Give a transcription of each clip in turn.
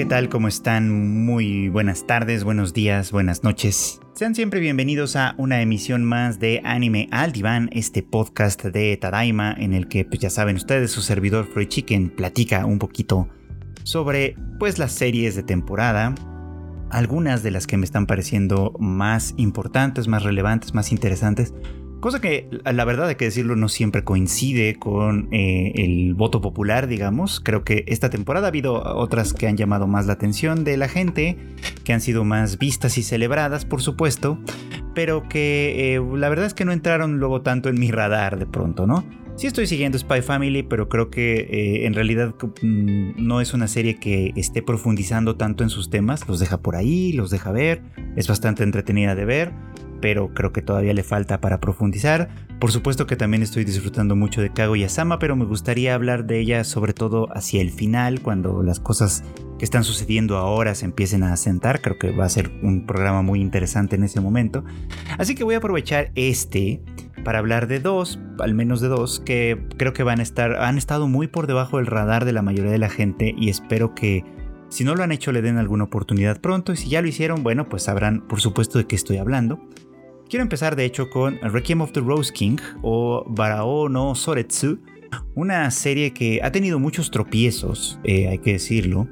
¿qué tal? ¿Cómo están? Muy buenas tardes, buenos días, buenas noches. Sean siempre bienvenidos a una emisión más de Anime al Diván, este podcast de Tadaima en el que, pues ya saben ustedes, su servidor Freud Chicken platica un poquito sobre, pues, las series de temporada, algunas de las que me están pareciendo más importantes, más relevantes, más interesantes, Cosa que la verdad hay que decirlo no siempre coincide con eh, el voto popular, digamos. Creo que esta temporada ha habido otras que han llamado más la atención de la gente, que han sido más vistas y celebradas, por supuesto, pero que eh, la verdad es que no entraron luego tanto en mi radar de pronto, ¿no? Sí estoy siguiendo Spy Family, pero creo que eh, en realidad mm, no es una serie que esté profundizando tanto en sus temas. Los deja por ahí, los deja ver. Es bastante entretenida de ver pero creo que todavía le falta para profundizar. Por supuesto que también estoy disfrutando mucho de Kaguya-sama, pero me gustaría hablar de ella sobre todo hacia el final, cuando las cosas que están sucediendo ahora se empiecen a asentar. Creo que va a ser un programa muy interesante en ese momento. Así que voy a aprovechar este para hablar de dos, al menos de dos, que creo que van a estar, han estado muy por debajo del radar de la mayoría de la gente y espero que si no lo han hecho le den alguna oportunidad pronto y si ya lo hicieron, bueno, pues sabrán por supuesto de qué estoy hablando. Quiero empezar de hecho con Requiem of the Rose King o Barao no Soretsu, una serie que ha tenido muchos tropiezos, eh, hay que decirlo,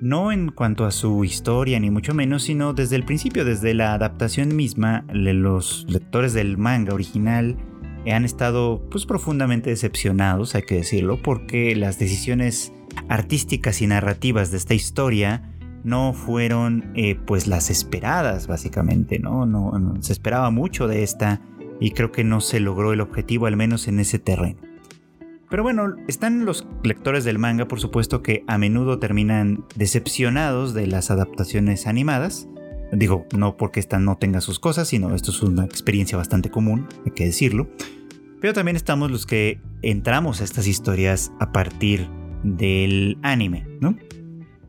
no en cuanto a su historia ni mucho menos, sino desde el principio, desde la adaptación misma, los lectores del manga original han estado pues profundamente decepcionados, hay que decirlo, porque las decisiones artísticas y narrativas de esta historia no fueron eh, pues las esperadas básicamente, ¿no? ¿no? Se esperaba mucho de esta y creo que no se logró el objetivo al menos en ese terreno. Pero bueno, están los lectores del manga por supuesto que a menudo terminan decepcionados de las adaptaciones animadas. Digo, no porque esta no tenga sus cosas, sino esto es una experiencia bastante común, hay que decirlo. Pero también estamos los que entramos a estas historias a partir del anime, ¿no?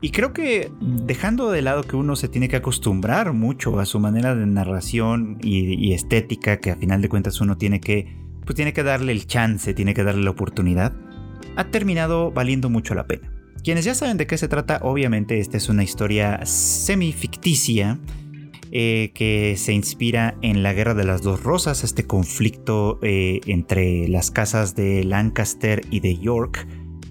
Y creo que dejando de lado que uno se tiene que acostumbrar mucho a su manera de narración y, estética, que a final de cuentas uno tiene que, pues tiene que darle el chance, tiene que darle la oportunidad, ha terminado valiendo mucho la pena. Quienes ya saben de qué se trata, obviamente esta es una historia semi-ficticia eh, que se inspira en la Guerra de las Dos Rosas, este conflicto eh, entre las casas de Lancaster y de York,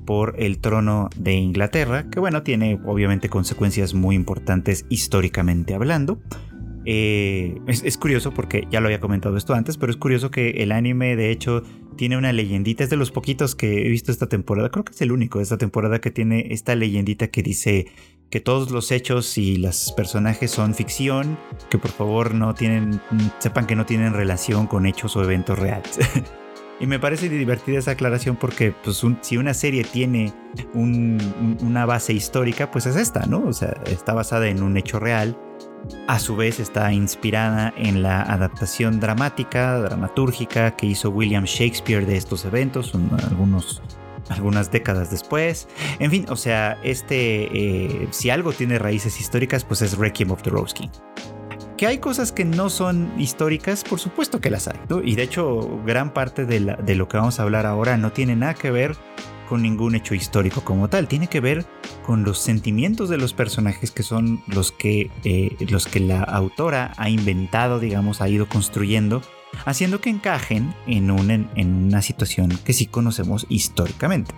por el trono de Inglaterra, que bueno, tiene obviamente consecuencias muy importantes históricamente hablando. Eh, es, curioso porque ya lo había comentado esto antes, pero es curioso que el anime de hecho tiene una leyendita, es de los poquitos que he visto esta temporada, creo que es el único de esta temporada que tiene esta leyendita que dice que todos los hechos y los personajes son ficción, que por favor no tienen, sepan que no tienen relación con hechos o eventos reales. Y me parece divertida esa aclaración porque pues, si una serie tiene una base histórica, pues es esta, ¿no? O sea, está basada en un hecho real. A su vez está inspirada en la adaptación dramática, dramatúrgica que hizo William Shakespeare de estos eventos, algunos, algunas décadas después. En fin, o sea, este, eh, si algo tiene raíces históricas, pues es Requiem of the Rose King. Que hay cosas que no son históricas, por supuesto que las hay. Y de hecho, gran parte de, lo que vamos a hablar ahora no tiene nada que ver con ningún hecho histórico como tal. Tiene que ver con los sentimientos de los personajes que son los que, eh, los que la autora ha inventado, digamos, ha ido construyendo, haciendo que encajen en, en una situación que sí conocemos históricamente.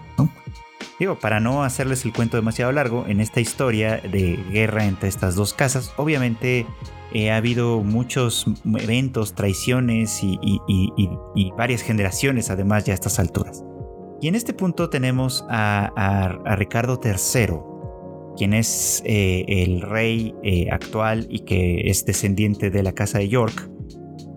Digo, para no hacerles el cuento demasiado largo, en esta historia de guerra entre estas dos casas, obviamente eh, ha habido muchos eventos, traiciones y, varias generaciones además ya a estas alturas. Y en este punto tenemos a, Ricardo III, quien es eh, el rey eh, actual y que es descendiente de la casa de York,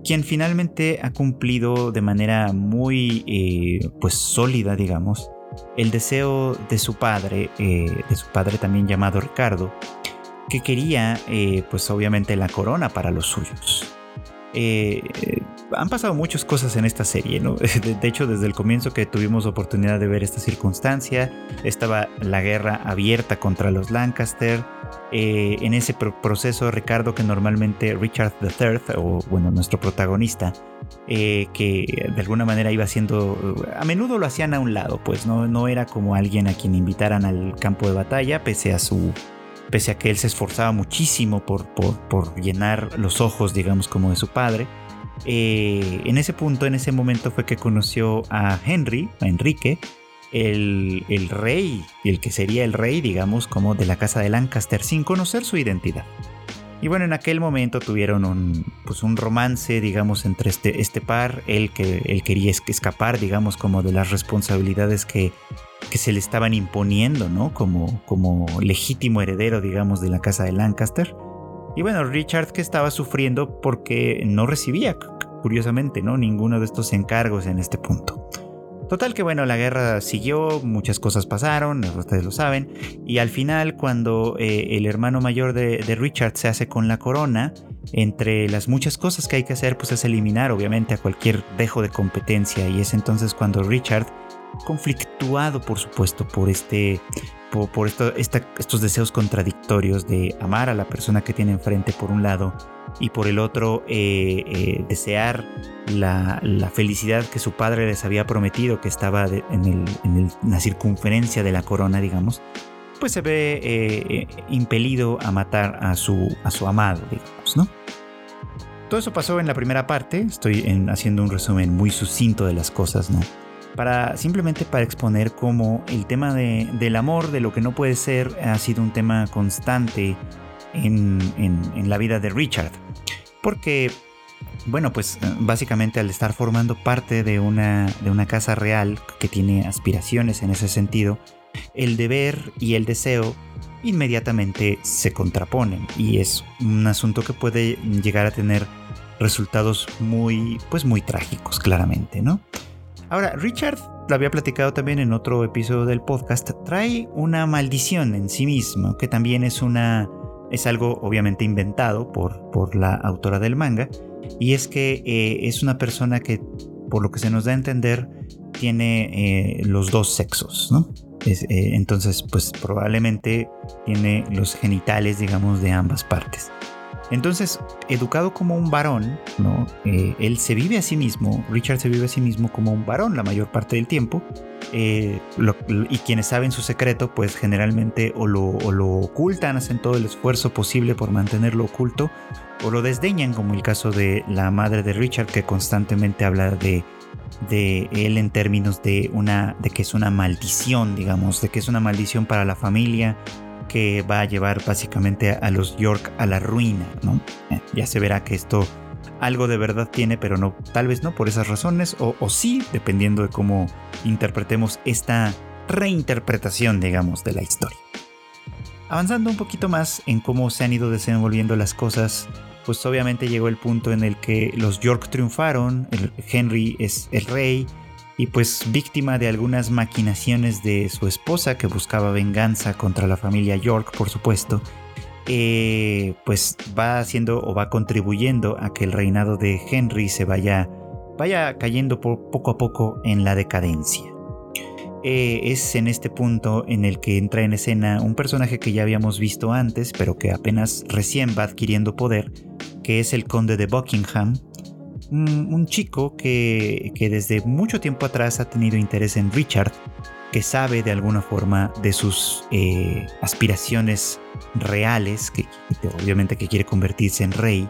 quien finalmente ha cumplido de manera muy pues sólida, digamos, el deseo de su padre, de su padre también llamado Ricardo, que quería, eh, pues obviamente, la corona para los suyos. Eh, han pasado muchas cosas en esta serie, ¿no? De, hecho, desde el comienzo que tuvimos oportunidad de ver esta circunstancia, estaba la guerra abierta contra los Lancaster. Eh, en ese proceso, Ricardo, que normalmente Richard III, o bueno, nuestro protagonista, que de alguna manera iba haciendo, a menudo lo hacían a un lado, pues no, no era como alguien a quien invitaran al campo de batalla, pese a su pese a que él se esforzaba muchísimo por, por, llenar los ojos, digamos, como de su padre. Eh, en ese punto, en ese momento fue que conoció a Henry, a Enrique, el, el rey, el que sería el rey, digamos, como de la casa de Lancaster, sin conocer su identidad. Y bueno, en aquel momento tuvieron un, pues un romance, digamos, entre este, este par. Él, que, él quería escapar, digamos, como de las responsabilidades que, que se le estaban imponiendo, ¿no? Como, como legítimo heredero, digamos, de la casa de Lancaster. Y bueno, Richard que estaba sufriendo porque no recibía, curiosamente, ¿no? Ninguno de estos encargos en este punto. Total que bueno, la guerra siguió, muchas cosas pasaron, ustedes lo saben, y al final cuando eh, el hermano mayor de, Richard se hace con la corona, entre las muchas cosas que hay que hacer, pues es eliminar obviamente a cualquier dejo de competencia, y es entonces cuando Richard, conflictuado por supuesto por este por, estos deseos contradictorios de amar a la persona que tiene enfrente por un lado y por el otro eh, eh, desear la, felicidad que su padre les había prometido que estaba en, la circunferencia de la corona, digamos, pues se ve eh, impelido a matar a su, a su amado, digamos, ¿no? Todo eso pasó en la primera parte, estoy haciendo un resumen muy sucinto de las cosas, ¿no? Para, simplemente para exponer cómo el tema del amor, de lo que no puede ser, ha sido un tema constante en, la vida de Richard. Porque, bueno, pues básicamente al estar formando parte de una, de una casa real que tiene aspiraciones en ese sentido, el deber y el deseo inmediatamente se contraponen y es un asunto que puede llegar a tener resultados muy pues muy trágicos claramente, ¿no? Ahora, Richard lo había platicado también en otro episodio del podcast, trae una maldición en sí mismo, que también es una es algo obviamente inventado por, por la autora del manga, y es que eh, es una persona que, por lo que se nos da a entender, tiene eh, los dos sexos, ¿no? Eh, entonces, pues probablemente tiene los genitales, digamos, de ambas partes. Entonces, educado como un varón, ¿no? Él se vive a sí mismo, Richard se vive a sí mismo como un varón la mayor parte del tiempo, eh, y quienes saben su secreto, pues generalmente o lo, ocultan, hacen todo el esfuerzo posible por mantenerlo oculto, o lo desdeñan, como el caso de la madre de Richard, que constantemente habla de, de él en términos de una de que es una maldición, digamos, de que es una maldición para la familia, que va a llevar básicamente a los York a la ruina, ¿no? Ya se verá que esto algo de verdad tiene, pero no, tal vez no por esas razones, o, sí, dependiendo de cómo interpretemos esta reinterpretación, digamos, de la historia. Avanzando un poquito más en cómo se han ido desenvolviendo las cosas, pues obviamente llegó el punto en el que los York triunfaron, Henry es el rey, y pues víctima de algunas maquinaciones de su esposa que buscaba venganza contra la familia York, por supuesto, eh, pues va haciendo o va contribuyendo a que el reinado de Henry se vaya, vaya cayendo poco a poco en la decadencia. Eh, es en este punto en el que entra en escena un personaje que ya habíamos visto antes, pero que apenas recién va adquiriendo poder, que es el conde de Buckingham, un, chico que, desde mucho tiempo atrás ha tenido interés en Richard, que sabe de alguna forma de sus eh, aspiraciones reales, que, obviamente que quiere convertirse en rey,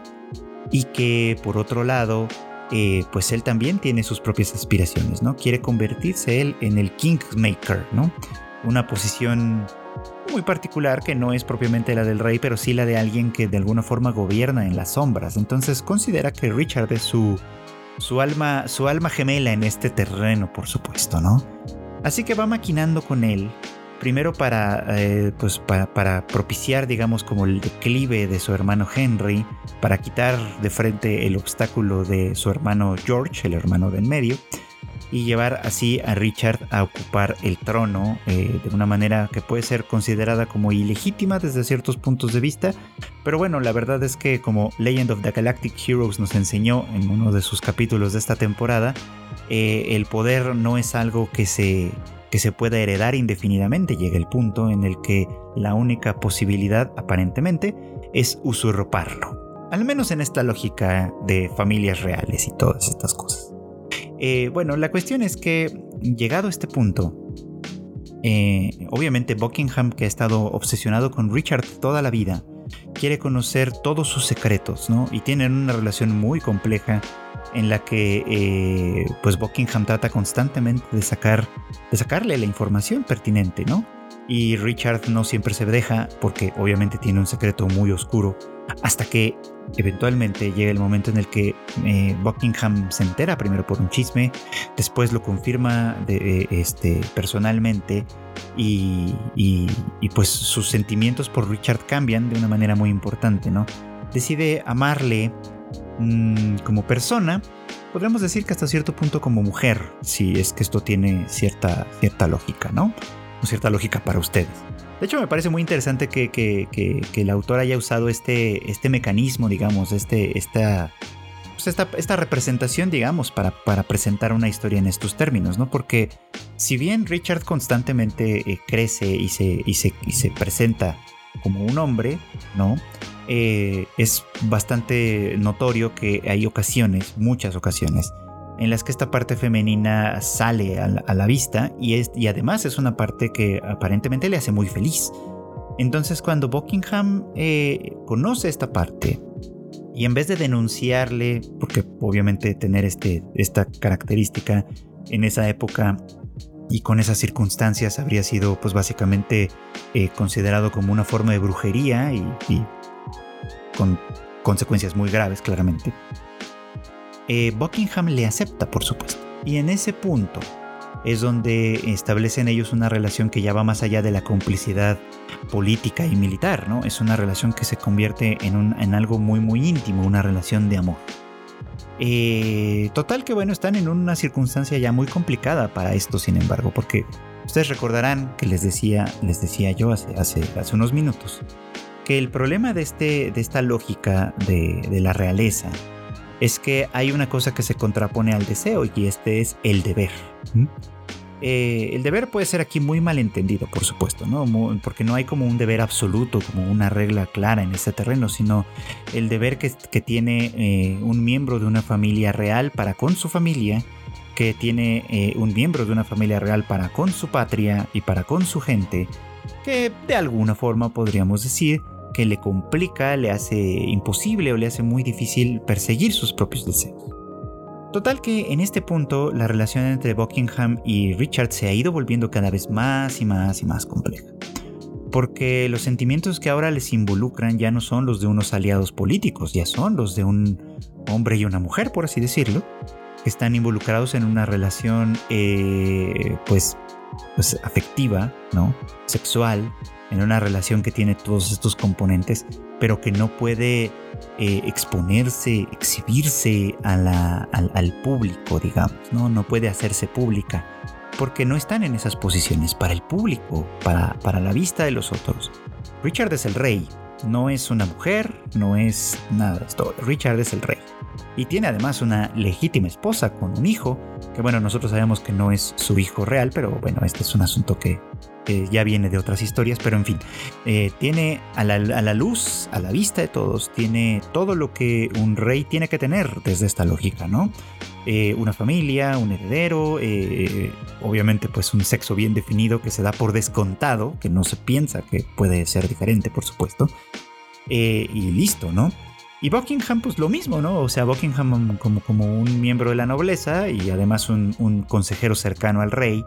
y que por otro lado, eh, pues él también tiene sus propias aspiraciones, ¿no? Quiere convertirse él en el Kingmaker, ¿no? Una posición muy particular que no es propiamente la del rey, pero sí la de alguien que de alguna forma gobierna en las sombras. Entonces considera que Richard es su, su, alma, su alma gemela en este terreno, por supuesto, ¿no? Así que va maquinando con él, primero para, eh, pues para, propiciar, digamos, como el declive de su hermano Henry, para quitar de frente el obstáculo de su hermano George, el hermano de en medio, y llevar así a Richard a ocupar el trono eh, de una manera que puede ser considerada como ilegítima desde ciertos puntos de vista. Pero bueno, la verdad es que como Legend of the Galactic Heroes nos enseñó en uno de sus capítulos de esta temporada, eh, el poder no es algo que se, que se pueda heredar indefinidamente. Llega el punto en el que la única posibilidad aparentemente es usurparlo. Al menos en esta lógica de familias reales y todas estas cosas. Eh, bueno, la cuestión es que llegado a este punto, eh, obviamente Buckingham, que ha estado obsesionado con Richard toda la vida, quiere conocer todos sus secretos, ¿no? Y tienen una relación muy compleja en la que eh, pues Buckingham trata constantemente de sacar de sacarle la información pertinente, ¿no? Y Richard no siempre se deja porque obviamente tiene un secreto muy oscuro hasta que eventualmente llega el momento en el que eh, Buckingham se entera primero por un chisme, después lo confirma de, este, personalmente y, pues sus sentimientos por Richard cambian de una manera muy importante, ¿no? Decide amarle mm, como persona, podríamos decir que hasta cierto punto como mujer, si es que esto tiene cierta, cierta lógica, ¿no? Cierta lógica para ustedes. De hecho, me parece muy interesante que, que, el autor haya usado este, este mecanismo, digamos, este, esta, pues esta, esta, representación, digamos, para, para, presentar una historia en estos términos, ¿no? Porque si bien Richard constantemente eh, crece y se, y, se, y se, presenta como un hombre, ¿no? Eh, es bastante notorio que hay ocasiones, muchas ocasiones, en las que esta parte femenina sale a la, vista y, es, y además es una parte que aparentemente le hace muy feliz. Entonces cuando Buckingham eh, conoce esta parte y en vez de denunciarle, porque obviamente tener este, esta característica en esa época y con esas circunstancias habría sido pues básicamente eh, considerado como una forma de brujería y con consecuencias muy graves claramente. Eh, Buckingham le acepta, por supuesto. Y en ese punto es donde establecen ellos una relación que ya va más allá de la complicidad política y militar, ¿no? Es una relación que se convierte en, en algo muy, muy íntimo, una relación de amor. Eh, total que bueno, están en una circunstancia ya muy complicada para esto, sin embargo, porque ustedes recordarán que les decía, les decía yo hace, hace, hace unos minutos, que el problema de, este, de esta lógica de, de la realeza es que hay una cosa que se contrapone al deseo y este es el deber. Eh, el deber puede ser aquí muy mal entendido, por supuesto, ¿no? porque no hay como un deber absoluto, como una regla clara en ese terreno, sino el deber que, tiene eh, un miembro de una familia real para con su familia, que tiene eh, un miembro de una familia real para con su patria y para con su gente, que de alguna forma podríamos decir que le complica, le hace imposible o le hace muy difícil perseguir sus propios deseos. Total que en este punto la relación entre Buckingham y Richard se ha ido volviendo cada vez más y más y más compleja. Porque los sentimientos que ahora les involucran ya no son los de unos aliados políticos, ya son los de un hombre y una mujer, por así decirlo, que están involucrados en una relación eh, pues, pues afectiva, ¿no? sexual, en una relación que tiene todos estos componentes, pero que no puede eh, exponerse, exhibirse al, público, digamos, ¿no? no puede hacerse pública, porque no están en esas posiciones para el público, para, para la vista de los otros. Richard es el rey, no es una mujer, no es nada esto. Richard es el rey. Y tiene además una legítima esposa con un hijo, que bueno, nosotros sabemos que no es su hijo real, pero bueno, este es un asunto que ya viene de otras historias, pero en fin, eh, tiene a la, luz, a la vista de todos, tiene todo lo que un rey tiene que tener desde esta lógica, ¿no? Eh, una familia, un heredero, eh, obviamente pues un sexo bien definido que se da por descontado, que no se piensa que puede ser diferente, por supuesto, y listo, ¿no? Y Buckingham, pues lo mismo, ¿no? O sea, Buckingham como, como un miembro de la nobleza y además un consejero cercano al rey,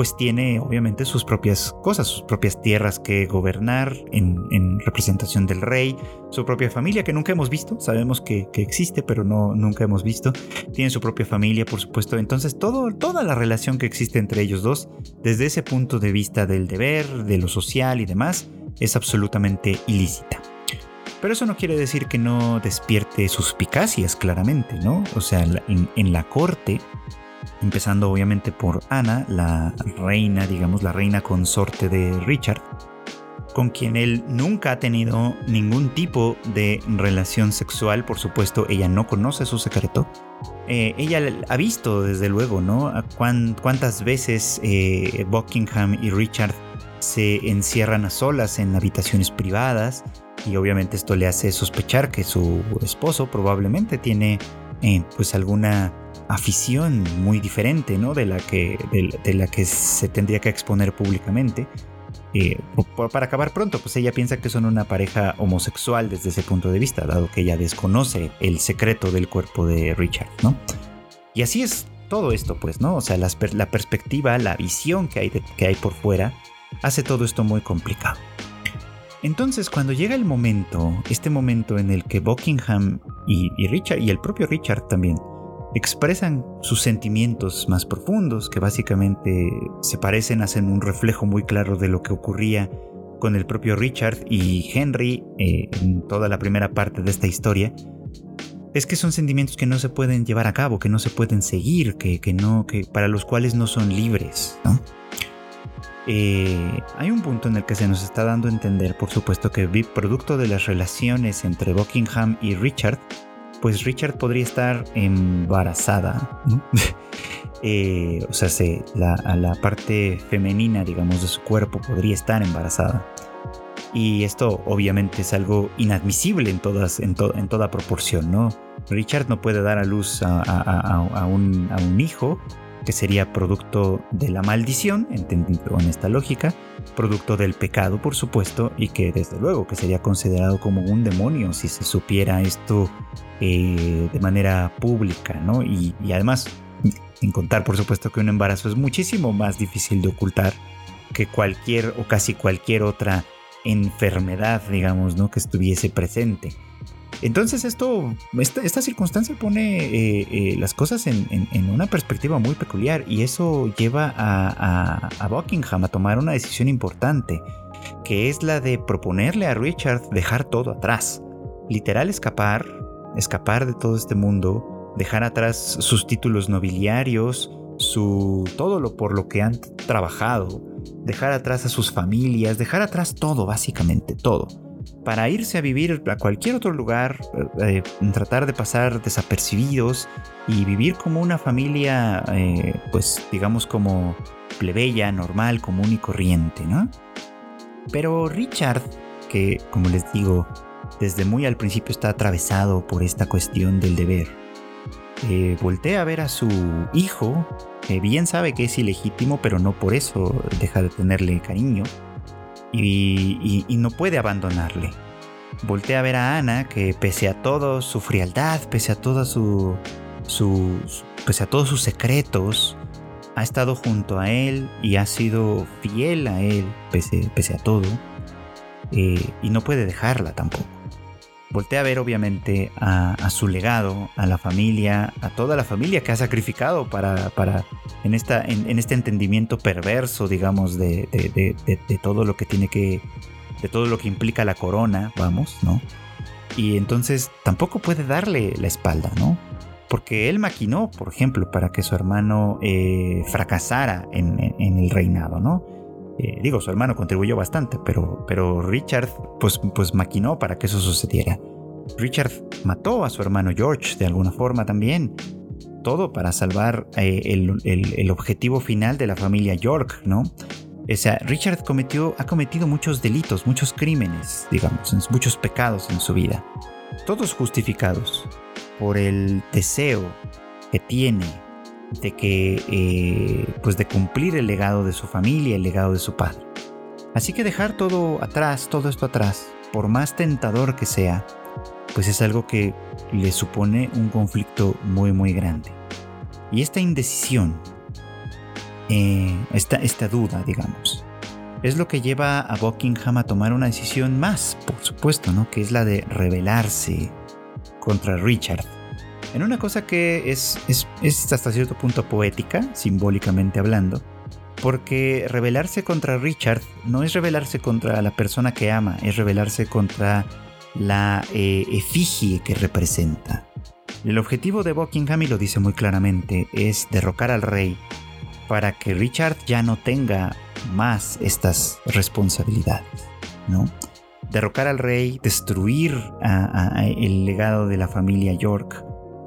pues tiene obviamente sus propias cosas, sus propias tierras que gobernar en, representación del rey, su propia familia que nunca hemos visto, sabemos que, existe, pero no, nunca hemos visto, tiene su propia familia, por supuesto, entonces todo, toda la relación que existe entre ellos dos, desde ese punto de vista del deber, de lo social y demás, es absolutamente ilícita. Pero eso no quiere decir que no despierte suspicacias, claramente, ¿no? O sea, en, en la corte empezando obviamente por Ana, la reina, digamos, la reina consorte de Richard, con quien él nunca ha tenido ningún tipo de relación sexual, por supuesto, ella no conoce su secreto. Eh, ella ha visto, desde luego, ¿no? cuántas veces eh, Buckingham y Richard se encierran a solas en habitaciones privadas y obviamente esto le hace sospechar que su esposo probablemente tiene eh, pues alguna afición muy diferente, ¿no? De la que, de, la que se tendría que exponer públicamente. Eh, para acabar pronto, pues ella piensa que son una pareja homosexual desde ese punto de vista, dado que ella desconoce el secreto del cuerpo de Richard, ¿no? Y así es todo esto, pues, ¿no? O sea, la perspectiva, la visión que hay, que hay por fuera, hace todo esto muy complicado. Entonces, cuando llega el momento, este momento en el que Buckingham y, Richard, y el propio Richard también, expresan sus sentimientos más profundos, que básicamente se parecen, hacen un reflejo muy claro de lo que ocurría con el propio Richard y Henry eh, en toda la primera parte de esta historia, es que son sentimientos que no se pueden llevar a cabo, que no se pueden seguir, que, que no, que para los cuales no son libres. ¿no? Eh, hay un punto en el que se nos está dando a entender, por supuesto, que producto de las relaciones entre Buckingham y Richard, pues Richard podría estar embarazada. Eh, o sea, la, a la parte femenina, digamos, de su cuerpo podría estar embarazada. Y esto obviamente es algo inadmisible en toda proporción, ¿no? Richard no puede dar a luz a un hijo que sería producto de la maldición, entendido en esta lógica, producto del pecado, por supuesto, y que desde luego que sería considerado como un demonio si se supiera esto eh, de manera pública, ¿no? Y, y además, en contar, por supuesto, que un embarazo es muchísimo más difícil de ocultar que cualquier o casi cualquier otra enfermedad, digamos, ¿no? Que estuviese presente. Entonces esto, esta, circunstancia pone eh, eh, las cosas en, una perspectiva muy peculiar y eso lleva a, Buckingham a tomar una decisión importante, que es la de proponerle a Richard dejar todo atrás, literal escapar, escapar de todo este mundo, dejar atrás sus títulos nobiliarios, su todo lo por lo que han trabajado, dejar atrás a sus familias, dejar atrás todo, básicamente todo para irse a vivir a cualquier otro lugar, eh, eh, tratar de pasar desapercibidos y vivir como una familia, eh, pues digamos como plebeya, normal, común y corriente, ¿no? Pero Richard, que como les digo, desde muy al principio está atravesado por esta cuestión del deber, voltea a ver a su hijo, que bien sabe que es ilegítimo, pero no por eso deja de tenerle cariño y, no puede abandonarle. Voltea a ver a Ana que pese a todo su frialdad, pese a toda su, pese a todos sus secretos, ha estado junto a él y ha sido fiel a él pese, a todo eh, y no puede dejarla tampoco. Voltea a ver obviamente a, su legado, a la familia, a toda la familia que ha sacrificado para, para en, esta, en, este entendimiento perverso, digamos, de, de, todo lo que tiene que, de todo lo que implica la corona, vamos, ¿no? Y entonces tampoco puede darle la espalda, ¿no? Porque él maquinó, por ejemplo, para que su hermano eh, fracasara en, el reinado, ¿no? Eh, digo, su hermano contribuyó bastante, pero, pero Richard pues, pues maquinó para que eso sucediera. Richard mató a su hermano George de alguna forma también. Todo para salvar eh, el, objetivo final de la familia York, ¿no? O sea, Richard cometió, ha cometido muchos delitos, muchos crímenes, digamos, muchos pecados en su vida. Todos justificados por el deseo que tiene de que, eh, pues de cumplir el legado de su familia, el legado de su padre. Así que dejar todo atrás, todo esto atrás, por más tentador que sea, pues es algo que le supone un conflicto muy muy grande. Y esta indecisión, eh, esta, esta duda, digamos, es lo que lleva a Buckingham a tomar una decisión más, por supuesto, ¿no? Que es la de rebelarse contra Richard en una cosa que es, es, hasta cierto punto poética, simbólicamente hablando, porque rebelarse contra Richard no es rebelarse contra la persona que ama, es rebelarse contra la eh, efigie que representa. El objetivo de Buckingham, y lo dice muy claramente, es derrocar al rey para que Richard ya no tenga más estas responsabilidades, ¿no? Derrocar al rey, destruir el legado de la familia York,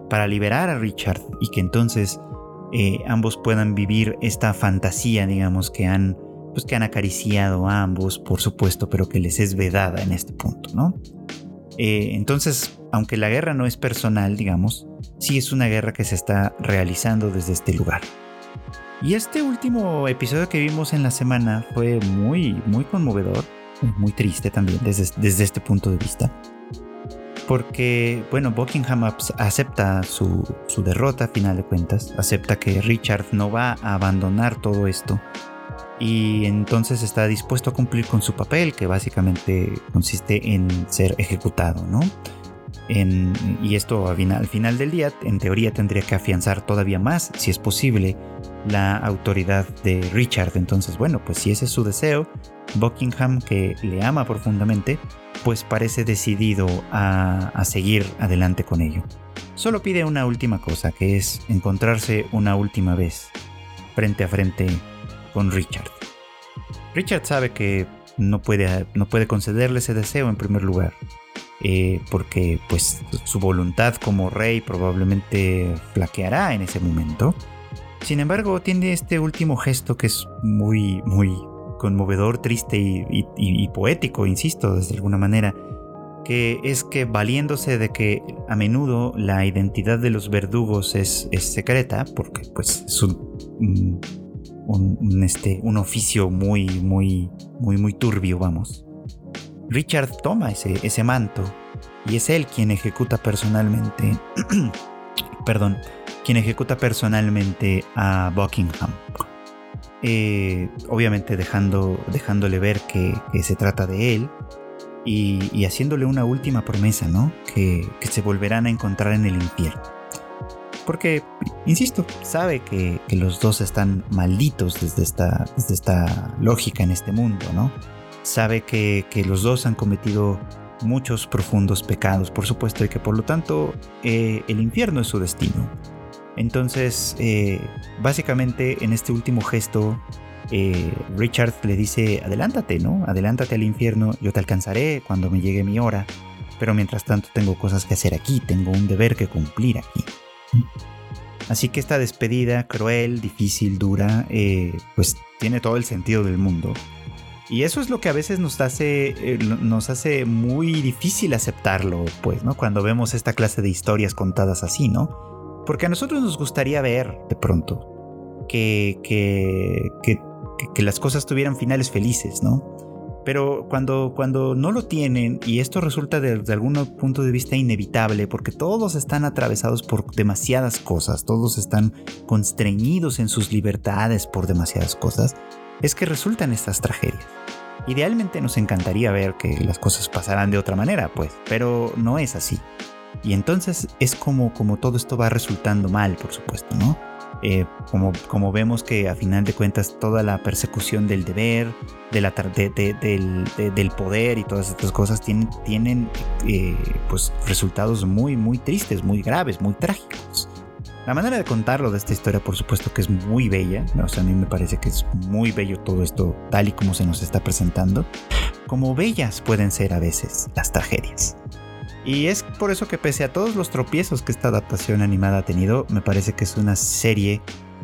para liberar a Richard y que entonces eh, ambos puedan vivir esta fantasía, digamos, que han, pues, que han acariciado a ambos, por supuesto, pero que les es vedada en este punto, ¿no? Eh, entonces, aunque la guerra no es personal, digamos, sí es una guerra que se está realizando desde este lugar. Y este último episodio que vimos en la semana fue muy, muy conmovedor, muy triste también desde, desde este punto de vista. Porque, bueno, Buckingham acepta su, su derrota a final de cuentas, acepta que Richard no va a abandonar todo esto y entonces está dispuesto a cumplir con su papel, que básicamente consiste en ser ejecutado, ¿no? y esto al final del día, en teoría, tendría que afianzar todavía más, si es posible, la autoridad de Richard. Entonces, bueno, pues si ese es su deseo, Buckingham, que le ama profundamente, pues parece decidido a, a seguir adelante con ello. Solo pide una última cosa, que es encontrarse una última vez, frente a frente con Richard. Richard sabe que no puede, no puede concederle ese deseo en primer lugar, eh, porque pues su voluntad como rey probablemente flaqueará en ese momento. Sin embargo, tiene este último gesto que es muy, muy conmovedor, triste y, poético, insisto, desde alguna manera, que es que valiéndose de que a menudo la identidad de los verdugos es, secreta, porque pues es un un, este, un oficio muy, muy, muy, muy turbio, vamos. Richard toma ese, ese manto y es él quien ejecuta personalmente, perdón, quien ejecuta personalmente a Buckingham. Eh, obviamente dejando, dejándole ver que, se trata de él y, haciéndole una última promesa, ¿no? Que, se volverán a encontrar en el infierno. Porque, insisto, sabe que, los dos están malditos desde esta, desde esta lógica en este mundo, ¿no? Sabe que, los dos han cometido muchos profundos pecados, por supuesto, y que por lo tanto eh, el infierno es su destino. Entonces, eh, básicamente en este último gesto, eh, Richard le dice, adelántate, ¿no? Adelántate al infierno, yo te alcanzaré cuando me llegue mi hora, pero mientras tanto tengo cosas que hacer aquí, tengo un deber que cumplir aquí. Así que esta despedida cruel, difícil, dura, eh, pues tiene todo el sentido del mundo. Y eso es lo que a veces nos hace, nos hace muy difícil aceptarlo, pues, ¿no? Cuando vemos esta clase de historias contadas así, ¿no? Porque a nosotros nos gustaría ver, de pronto, que, que, que, las cosas tuvieran finales felices, ¿no? Pero cuando, cuando no lo tienen, y esto resulta de, algún punto de vista inevitable, porque todos están atravesados por demasiadas cosas, todos están constreñidos en sus libertades por demasiadas cosas, es que resultan estas tragedias. Idealmente nos encantaría ver que las cosas pasarán de otra manera, pues, pero no es así. Y entonces es como, como todo esto va resultando mal, por supuesto, ¿no? Eh, como, como vemos que a final de cuentas toda la persecución del deber, de la, del, poder y todas estas cosas tienen, tienen eh, pues resultados muy, muy tristes, muy graves, muy trágicos. La manera de contarlo de esta historia, por supuesto que es muy bella, o sea, a mí me parece que es muy bello todo esto tal y como se nos está presentando, como bellas pueden ser a veces las tragedias. Y es por eso que pese a todos los tropiezos que esta adaptación animada ha tenido, me parece que es una serie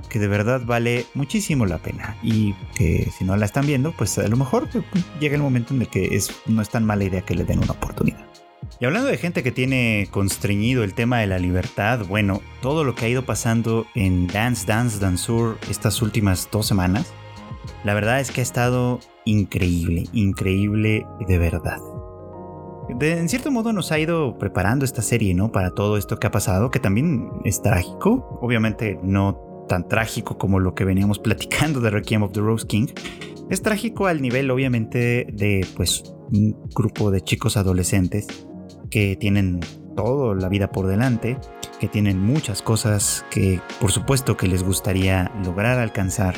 que de verdad vale muchísimo la pena y que si no la están viendo, pues a lo mejor llega el momento en el que es, no es tan mala idea que le den una oportunidad. Y hablando de gente que tiene constreñido el tema de la libertad, bueno, todo lo que ha ido pasando en Dance Dance Danceur estas últimas dos semanas, la verdad es que ha estado increíble, increíble de verdad en cierto modo nos ha ido preparando esta serie, ¿no? Para todo esto que ha pasado, que también es trágico. Obviamente no tan trágico como lo que veníamos platicando de Requiem of the Rose King. Es trágico al nivel, obviamente, de pues un grupo de chicos adolescentes que tienen toda la vida por delante, que tienen muchas cosas que por supuesto que les gustaría lograr alcanzar,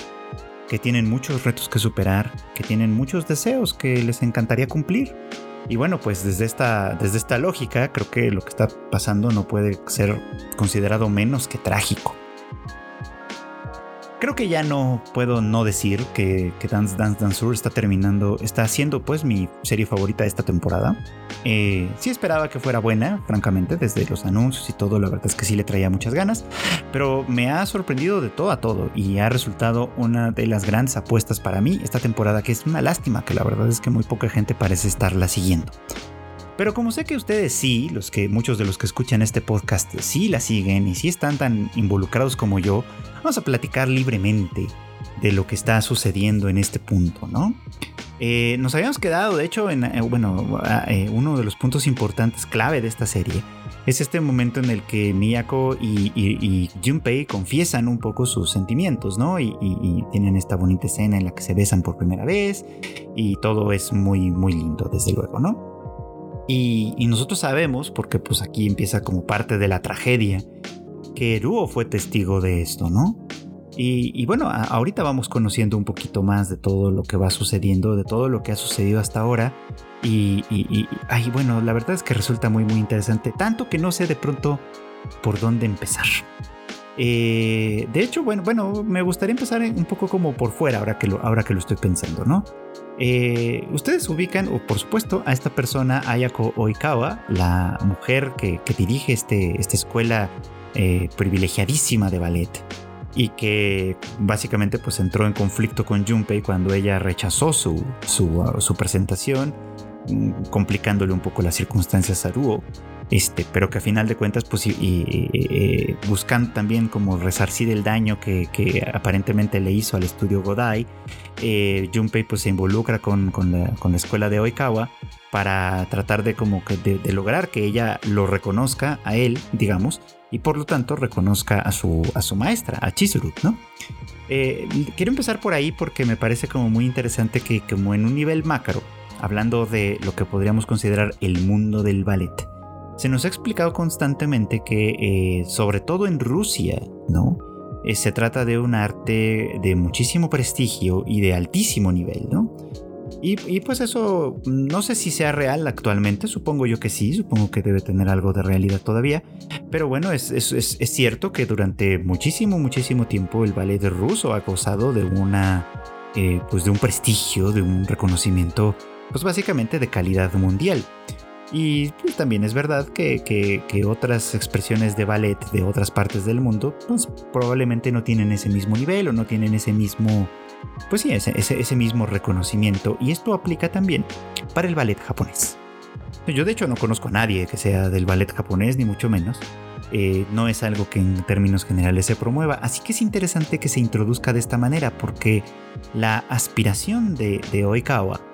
que tienen muchos retos que superar, que tienen muchos deseos que les encantaría cumplir y bueno, pues desde esta, desde esta lógica, creo que lo que está pasando no puede ser considerado menos que trágico. Creo que ya no puedo no decir que, Dance Dance Dancer está terminando, está siendo pues mi serie favorita de esta temporada. Eh, sí esperaba que fuera buena, francamente, desde los anuncios y todo, la verdad es que sí le traía muchas ganas, pero me ha sorprendido de todo a todo y ha resultado una de las grandes apuestas para mí esta temporada, que es una lástima que la verdad es que muy poca gente parece estarla siguiendo. Pero como sé que ustedes sí, los que muchos de los que escuchan este podcast sí la siguen y sí están tan involucrados como yo, vamos a platicar libremente de lo que está sucediendo en este punto, ¿no? Eh, nos habíamos quedado, de hecho, en eh, bueno, eh, uno de los puntos importantes clave de esta serie es este momento en el que Miyako y, Junpei confiesan un poco sus sentimientos, ¿no? Y, y, tienen esta bonita escena en la que se besan por primera vez y todo es muy, muy lindo, desde luego, ¿no? Y, nosotros sabemos, porque pues aquí empieza como parte de la tragedia, que Ruo fue testigo de esto, ¿no? Y, bueno, ahorita vamos conociendo un poquito más de todo lo que va sucediendo, de todo lo que ha sucedido hasta ahora. Y, y, bueno, la verdad es que resulta muy, muy interesante, tanto que no sé de pronto por dónde empezar. Eh, de hecho, bueno, bueno, me gustaría empezar un poco como por fuera, ahora que lo, ahora que lo estoy pensando, ¿no? Eh, ustedes ubican, o por supuesto, a esta persona, Ayako Oikawa, la mujer que, dirige este, esta escuela eh, privilegiadísima de ballet y que básicamente pues entró en conflicto con Junpei cuando ella rechazó su, su, presentación, mm, complicándole un poco las circunstancias a Ruo. Este, pero que a final de cuentas, pues, y, buscando también como resarcir el daño que, aparentemente le hizo al estudio Godai, eh, Junpei pues se involucra con, la, escuela de Oikawa para tratar de como de, lograr que ella lo reconozca a él, digamos, y por lo tanto reconozca a su, a su maestra, a Chizuru, ¿no? Eh, quiero empezar por ahí porque me parece como muy interesante que como en un nivel macro, hablando de lo que podríamos considerar el mundo del ballet, se nos ha explicado constantemente que, eh, sobre todo en Rusia, ¿no? Eh, se trata de un arte de muchísimo prestigio y de altísimo nivel, ¿no? Y, pues eso, no sé si sea real actualmente, supongo yo que sí, supongo que debe tener algo de realidad todavía, pero bueno, es, cierto que durante muchísimo, muchísimo tiempo el ballet ruso ha gozado de una, eh, pues de un prestigio, de un reconocimiento, pues básicamente de calidad mundial. Y pues, también es verdad que, otras expresiones de ballet de otras partes del mundo, pues probablemente no tienen ese mismo nivel o no tienen ese mismo, pues sí, ese, mismo reconocimiento. Y esto aplica también para el ballet japonés. Yo de hecho no conozco a nadie que sea del ballet japonés, ni mucho menos. Eh, no es algo que en términos generales se promueva. Así que es interesante que se introduzca de esta manera porque la aspiración de, de Oikawa